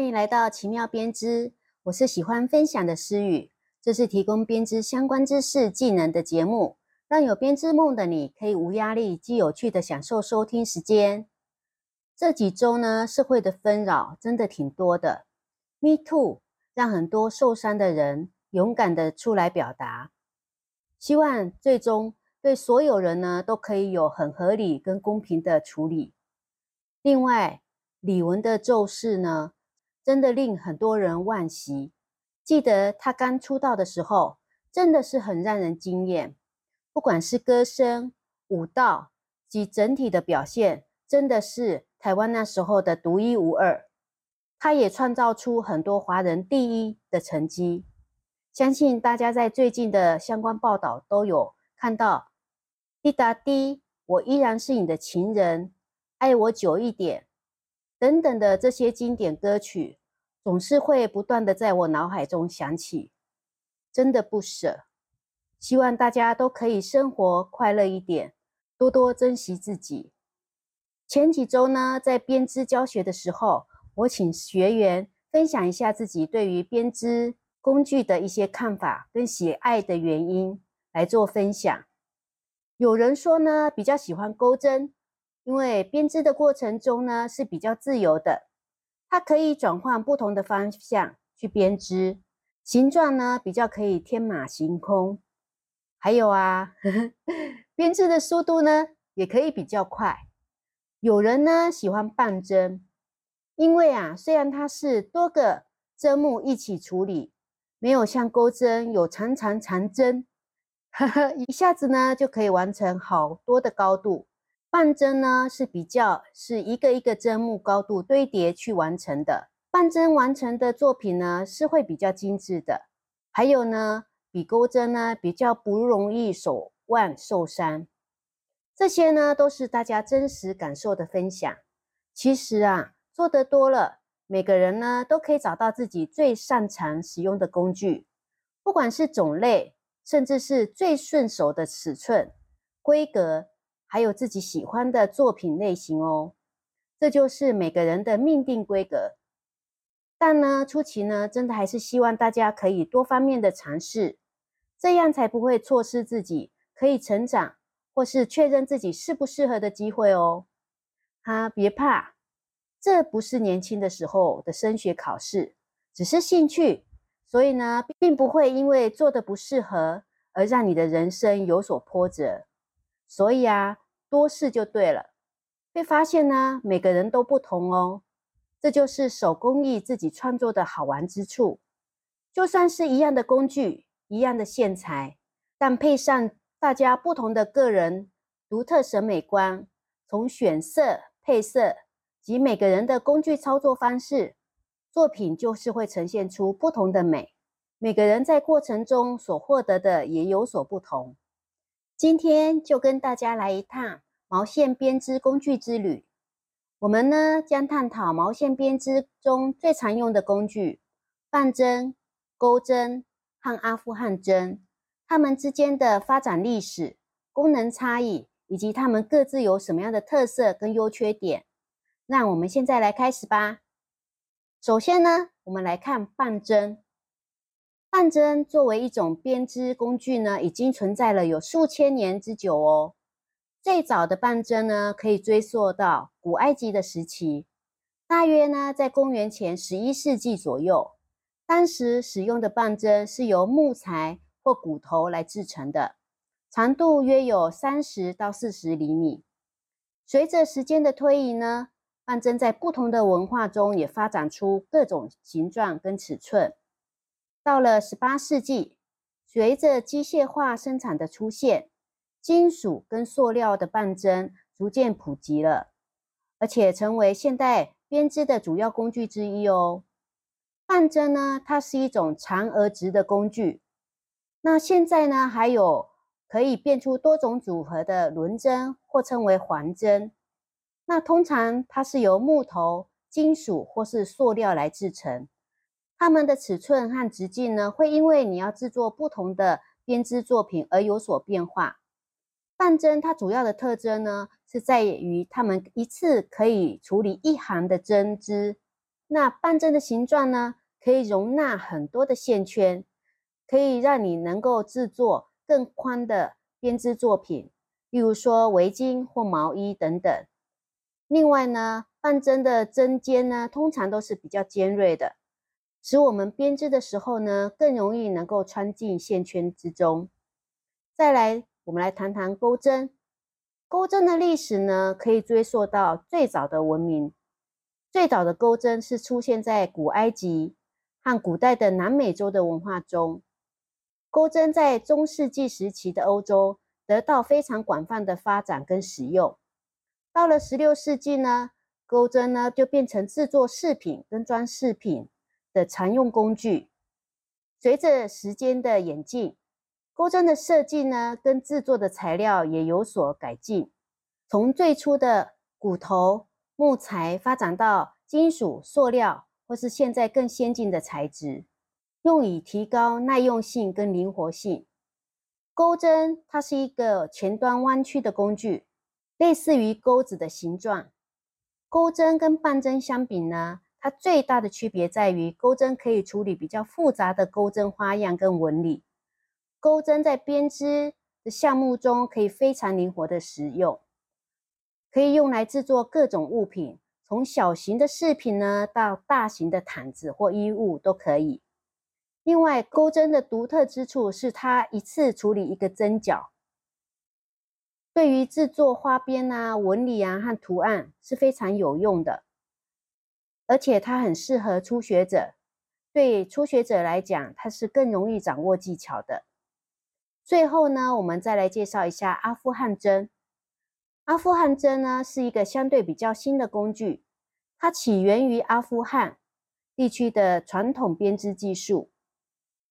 欢迎来到奇妙编织，我是喜欢分享的诗雨，这是提供编织相关知识技能的节目，让有编织梦的你可以无压力、既有趣的享受收听时间。这几周呢，社会的纷扰真的挺多的，Me Too 让很多受伤的人勇敢的出来表达，希望最终对所有人呢都可以有很合理跟公平的处理。另外，李玟的咒誓呢，真的令很多人惋惜。记得她刚出道的时候，真的是很让人惊艳。不管是歌声、舞蹈及整体的表现，真的是台湾那时候的独一无二。她也创造出很多华人第一的成绩。相信大家在最近的相关报道都有看到。滴答滴，我依然是你的情人，爱我久一点。等等的这些经典歌曲，总是会不断的在我脑海中响起，真的不舍。希望大家都可以生活快乐一点，多多珍惜自己。前几周呢，在编织教学的时候，我请学员分享一下自己对于编织工具的一些看法跟喜爱的原因来做分享。有人说呢，比较喜欢钩针。因为编织的过程中呢是比较自由的，它可以转换不同的方向去编织，形状呢比较可以天马行空。还有啊，编织的速度呢也可以比较快。有人呢喜欢半针，因为啊虽然它是多个针目一起处理，没有像钩针有长长长针，呵 呵一下子呢就可以完成好多的高度。半针呢是比较是一个一个针目高度堆叠去完成的，半针完成的作品呢是会比较精致的。还有呢，比钩针呢比较不容易手腕受伤。这些呢都是大家真实感受的分享。其实啊，做得多了，每个人呢都可以找到自己最擅长使用的工具，不管是种类，甚至是最顺手的尺寸、规格。还有自己喜欢的作品类型哦，这就是每个人的命定规格。但呢，初期呢，真的还是希望大家可以多方面的尝试，这样才不会错失自己可以成长或是确认自己适不适合的机会哦。哈，别怕，这不是年轻的时候的升学考试，只是兴趣，所以呢，并不会因为做的不适合而让你的人生有所波折。所以啊，多试就对了。被发现呢，每个人都不同哦。这就是手工艺自己创作的好玩之处。就算是一样的工具、一样的线材，但配上大家不同的个人独特审美观，从选色、配色及每个人的工具操作方式，作品就是会呈现出不同的美。每个人在过程中所获得的也有所不同。今天就跟大家来一趟毛线编织工具之旅。我们呢将探讨毛线编织中最常用的工具——半针、钩针和阿富汗针，它们之间的发展历史、功能差异，以及它们各自有什么样的特色跟优缺点。让我们现在来开始吧。首先呢，我们来看半针。半针作为一种编织工具呢，已经存在了有数千年之久哦。最早的半针呢，可以追溯到古埃及的时期，大约呢在公元前十一世纪左右。当时使用的半针是由木材或骨头来制成的，长度约有三十到四十厘米。随着时间的推移呢，半针在不同的文化中也发展出各种形状跟尺寸。到了十八世纪，随着机械化生产的出现，金属跟塑料的半针逐渐普及了，而且成为现代编织的主要工具之一哦。半针呢，它是一种长而直的工具。那现在呢，还有可以变出多种组合的轮针，或称为环针。那通常它是由木头、金属或是塑料来制成。它们的尺寸和直径呢，会因为你要制作不同的编织作品而有所变化。半针它主要的特征呢，是在于它们一次可以处理一行的针织，那半针的形状呢，可以容纳很多的线圈，可以让你能够制作更宽的编织作品，例如说围巾或毛衣等等。另外呢，半针的针尖呢，通常都是比较尖锐的，使我们编织的时候呢，更容易能够穿进线圈之中。再来，我们来谈谈钩针。钩针的历史呢，可以追溯到最早的文明。最早的钩针是出现在古埃及和古代的南美洲的文化中。钩针在中世纪时期的欧洲得到非常广泛的发展跟使用。到了十六世纪呢，钩针呢就变成制作饰品跟装饰品的常用工具。随着时间的演进，钩针的设计呢跟制作的材料也有所改进，从最初的骨头。木材发展到金属、塑料，或是现在更先进的材质，用以提高耐用性跟灵活性。钩针它是一个前端弯曲的工具，类似于钩子的形状。钩针跟棒针相比呢，它最大的区别在于钩针可以处理比较复杂的钩针花样跟纹理。钩针在编织的项目中可以非常灵活的使用。可以用来制作各种物品，从小型的饰品呢，到大型的毯子或衣物都可以。另外，钩针的独特之处是它一次处理一个针脚，对于制作花边啊、纹理啊和图案是非常有用的。而且它很适合初学者，对初学者来讲，它是更容易掌握技巧的。最后呢，我们再来介绍一下阿富汗针。阿富汗针呢是一个相对比较新的工具，它起源于阿富汗地区的传统编织技术。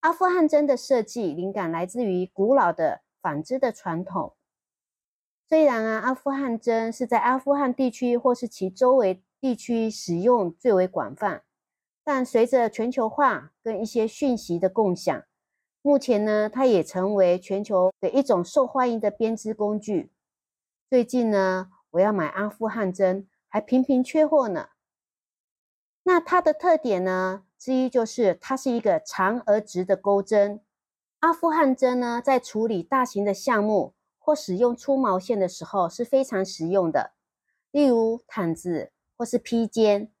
阿富汗针的设计灵感来自于古老的纺织的传统。虽然啊，阿富汗针是在阿富汗地区或是其周围地区使用最为广泛，但随着全球化跟一些讯息的共享，目前呢，它也成为全球的一种受欢迎的编织工具。最近呢，我要买阿富汗针，还频频缺货呢。那它的特点呢，之一就是它是一个长而直的钩针。阿富汗针呢，在处理大型的项目或使用粗毛线的时候是非常实用的，例如毯子或是披肩，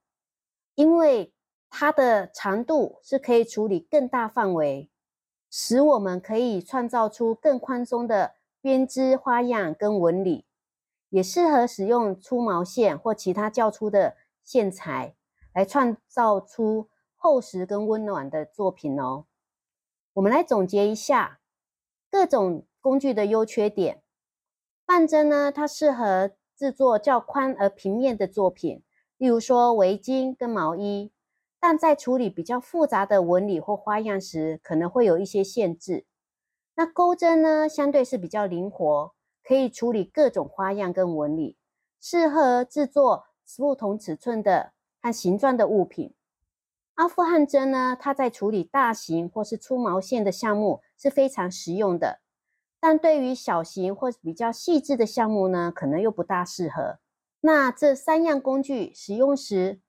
因为它的长度是可以处理更大范围，使我们可以创造出更宽松的编织花样跟纹理。也适合使用粗毛线或其他较粗的线材来创造出厚实跟温暖的作品哦。我们来总结一下各种工具的优缺点。半针呢，它适合制作较宽而平面的作品，例如说围巾跟毛衣，但在处理比较复杂的纹理或花样时，可能会有一些限制。那钩针呢，相对是比较灵活。可以处理各种花样跟纹理，适合制作不同尺寸的和形状的物品。阿富汗针呢，它在处理大型或是粗毛线的项目是非常实用的，但对于小型或比较细致的项目呢，可能又不大适合。那这三样工具使用时，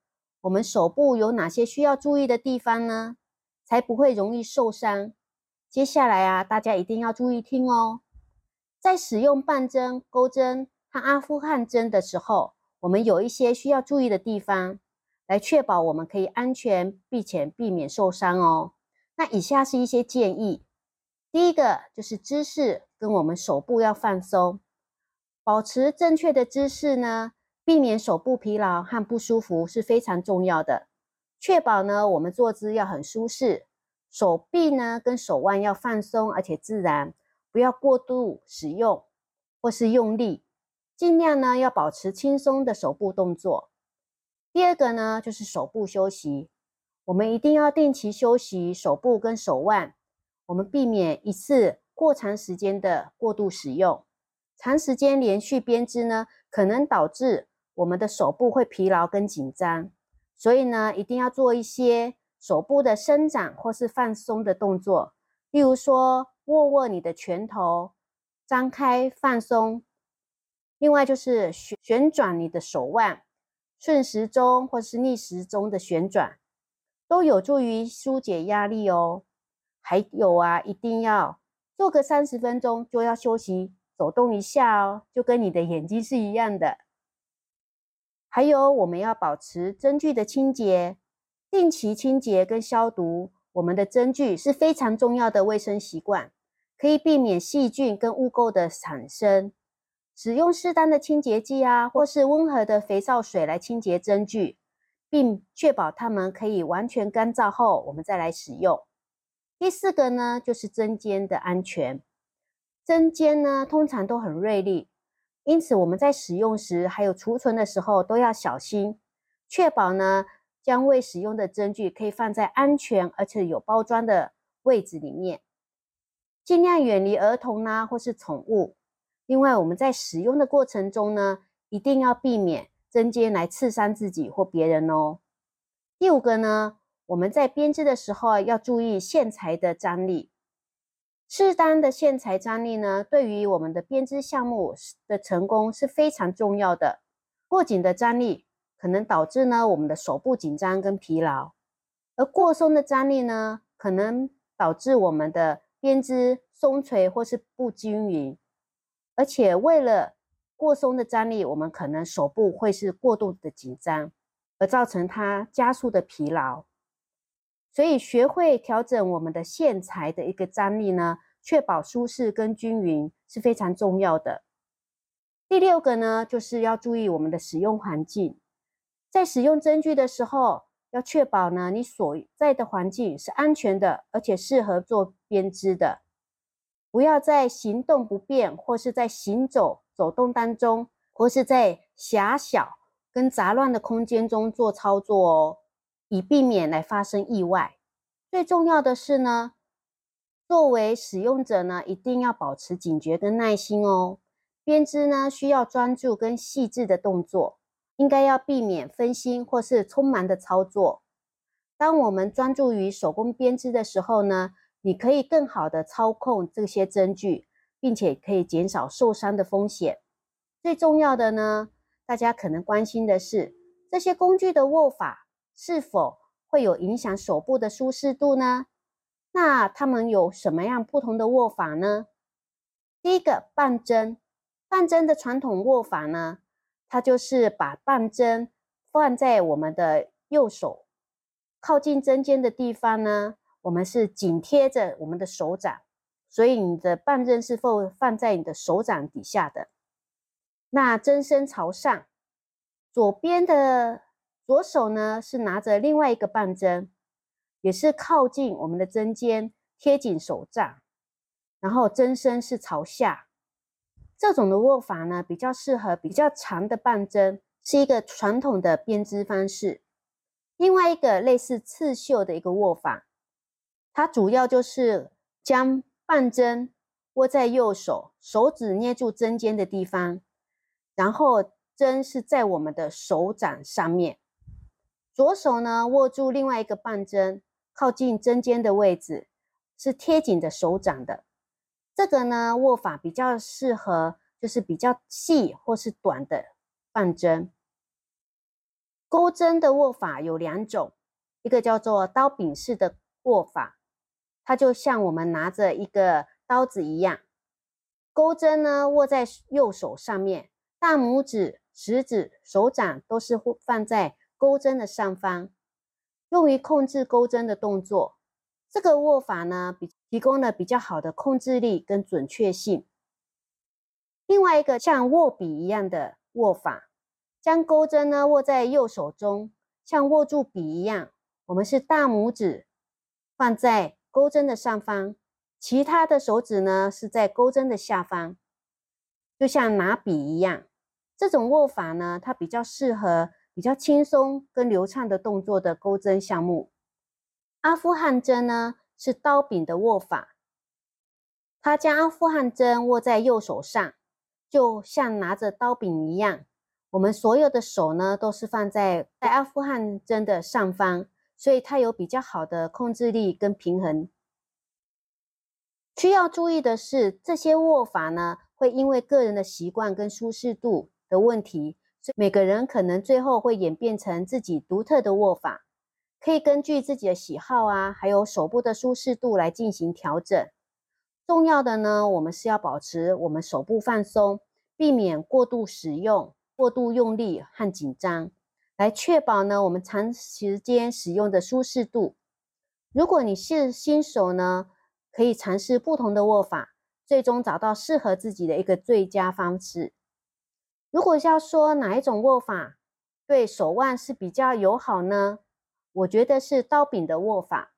我们手部有哪些需要注意的地方呢？才不会容易受伤？接下来啊，大家一定要注意听哦。在使用半针、钩针和阿富汗针的时候，我们有一些需要注意的地方，来确保我们可以安全并且避免受伤哦。那以下是一些建议：第一个就是姿势跟我们手部要放松，保持正确的姿势呢，避免手部疲劳和不舒服是非常重要的。确保呢，我们坐姿要很舒适，手臂呢跟手腕要放松而且自然。不要过度使用或是用力，尽量呢要保持轻松的手部动作。第二个呢就是手部休息，我们一定要定期休息手部跟手腕，我们避免一次过长时间的过度使用。长时间连续编织呢，可能导致我们的手部会疲劳跟紧张，所以呢一定要做一些手部的伸展或是放松的动作，例如说。握握你的拳头，张开放松。另外就是旋旋转你的手腕，顺时钟或是逆时钟的旋转，都有助于疏解压力哦。还有啊，一定要做个三十分钟就要休息，走动一下哦，就跟你的眼睛是一样的。还有，我们要保持针具的清洁，定期清洁跟消毒我们的针具是非常重要的卫生习惯，可以避免细菌跟污垢的产生。使用适当的清洁剂啊，或是温和的肥皂水来清洁针具，并确保它们可以完全干燥后，我们再来使用。第四个呢，就是针尖的安全。针尖呢，通常都很锐利，因此我们在使用时还有储存的时候都要小心，确保呢将未使用的针具可以放在安全而且有包装的位置里面，尽量远离儿童呢或是宠物。另外，我们在使用的过程中呢，一定要避免针尖来刺伤自己或别人哦。第五个呢，我们在编织的时候要注意线材的张力。适当的线材张力呢，对于我们的编织项目的成功是非常重要的。过紧的张力可能导致呢我们的手部紧张跟疲劳，而过松的张力呢，可能导致我们的编织松垂或是不均匀。而且为了过松的张力，我们可能手部会是过度的紧张，而造成它加速的疲劳。所以学会调整我们的线材的一个张力呢，确保舒适跟均匀是非常重要的。第六个呢，就是要注意我们的使用环境，在使用针具的时候，要确保呢你所在的环境是安全的，而且适合做编织的。不要在行动不便，或是在行走走动当中，或是在狭小跟杂乱的空间中做操作哦，以避免来发生意外。最重要的是呢，作为使用者呢，一定要保持警觉跟耐心哦。编织呢需要专注跟细致的动作，应该要避免分心或是匆忙的操作。当我们专注于手工编织的时候呢，你可以更好的操控这些针具，并且可以减少受伤的风险。最重要的呢，大家可能关心的是，这些工具的握法是否会有影响手部的舒适度呢？那它们有什么样不同的握法呢？第一个半针，半针的传统握法呢，它就是把半针放在我们的右手靠近针尖的地方呢。我们是紧贴着我们的手掌，所以你的半针是放放在你的手掌底下的。那针身朝上，左边的左手呢是拿着另外一个半针，也是靠近我们的针尖，贴紧手掌，然后针身是朝下。这种的握法呢，比较适合比较长的半针，是一个传统的编织方式。另外一个类似刺绣的一个握法。它主要就是将半针握在右手，手指捏住针尖的地方，然后针是在我们的手掌上面，左手呢握住另外一个半针，靠近针尖的位置，是贴紧的手掌的。这个呢握法比较适合，就是比较细或是短的半针。钩针的握法有两种，一个叫做刀柄式的握法。它就像我们拿着一个刀子一样，钩针呢握在右手上面，大拇指、食指、手掌都是放在钩针的上方，用于控制钩针的动作。这个握法呢，比提供了比较好的控制力跟准确性。另外一个像握笔一样的握法，将钩针呢握在右手中，像握住笔一样，我们是大拇指放在。钩针的上方，其他的手指呢是在钩针的下方，就像拿笔一样。这种握法呢，它比较适合比较轻松跟流畅的动作的钩针项目。阿富汗针呢是刀柄的握法，它将阿富汗针握在右手上，就像拿着刀柄一样。我们所有的手呢都是放在在阿富汗针的上方。所以它有比较好的控制力跟平衡。需要注意的是，这些握法呢，会因为个人的习惯跟舒适度的问题，每个人可能最后会演变成自己独特的握法，可以根据自己的喜好啊，还有手部的舒适度来进行调整。重要的呢，我们是要保持我们手部放松，避免过度使用、过度用力和紧张，来确保呢我们长时间使用的舒适度。如果你是新手呢，可以尝试不同的握法，最终找到适合自己的一个最佳方式。如果要说哪一种握法对手腕是比较友好呢？我觉得是刀柄的握法，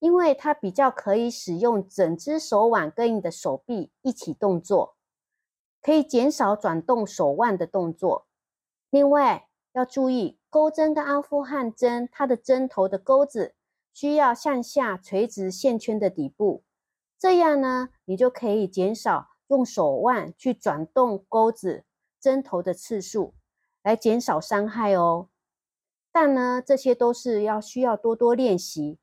因为它比较可以使用整只手腕跟你的手臂一起动作，可以减少转动手腕的动作。另外要注意，钩针跟阿富汗针，它的针头的钩子。需要向下垂直线圈的底部，这样呢，你就可以减少用手腕去转动钩子针头的次数，来减少伤害哦。但呢，这些都是要需要多多练习，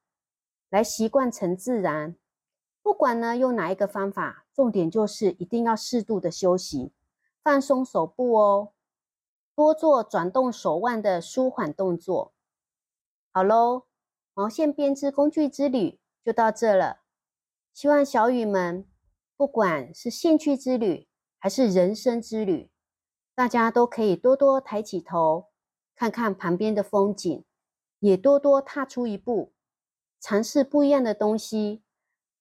来习惯成自然。不管呢用哪一个方法，重点就是一定要适度的休息，放松手部哦，多做转动手腕的舒缓动作。好喽。毛线编织工具之旅就到这了，希望小雨们不管是兴趣之旅还是人生之旅，大家都可以多多抬起头，看看旁边的风景，也多多踏出一步，尝试不一样的东西，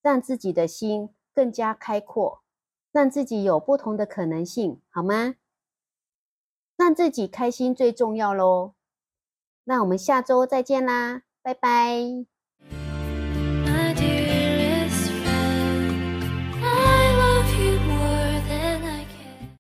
让自己的心更加开阔，让自己有不同的可能性，好吗？让自己开心最重要喽。那我们下周再见啦！拜拜。